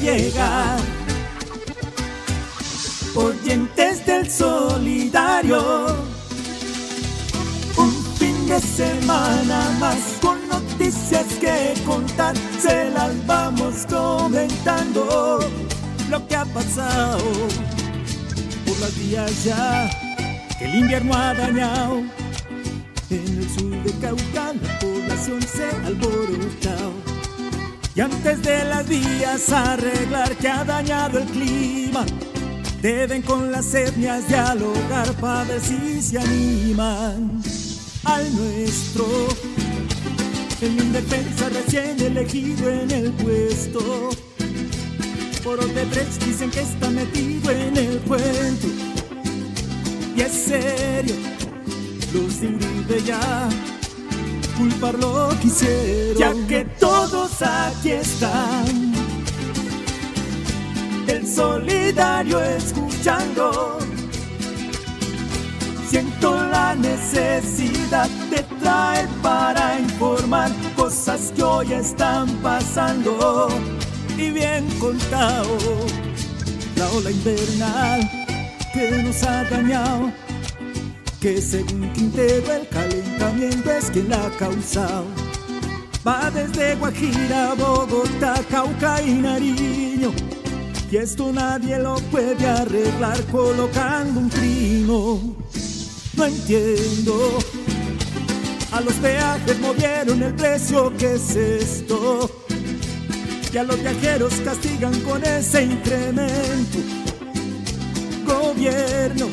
llegar. Oyentes del solidario, un fin de semana más con noticias que contar, se las vamos comentando lo que ha pasado por las días ya que el invierno ha dañado. En el sur de Cauca la población se ha alborotado. Y antes de las vías arreglar que ha dañado el clima, deben con las etnias dialogar para ver si se animan al nuestro. El indefensa recién elegido en el puesto. Por tres dicen que está metido en el cuento. Y es serio, los de ya culparlo quisieron. Ya que aquí están, el solidario escuchando. Siento la necesidad de traer para informar cosas que hoy están pasando y bien contado. La ola invernal que nos ha dañado, que según Quintero el calentamiento es quien la ha causado. Va desde Guajira, Bogotá, Cauca y Nariño. Y esto nadie lo puede arreglar colocando un trino. No entiendo. A los peajes movieron el precio, ¿qué es esto? y a los viajeros castigan con ese incremento. Gobierno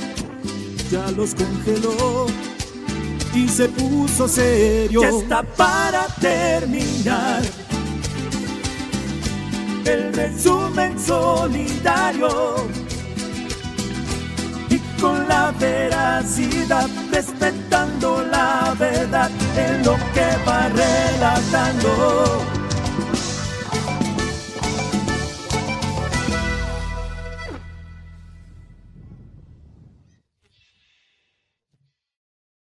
ya los congeló y se puso serio. Ya está para terminar. El resumen solidario y con la veracidad respetando la verdad en lo que va relatando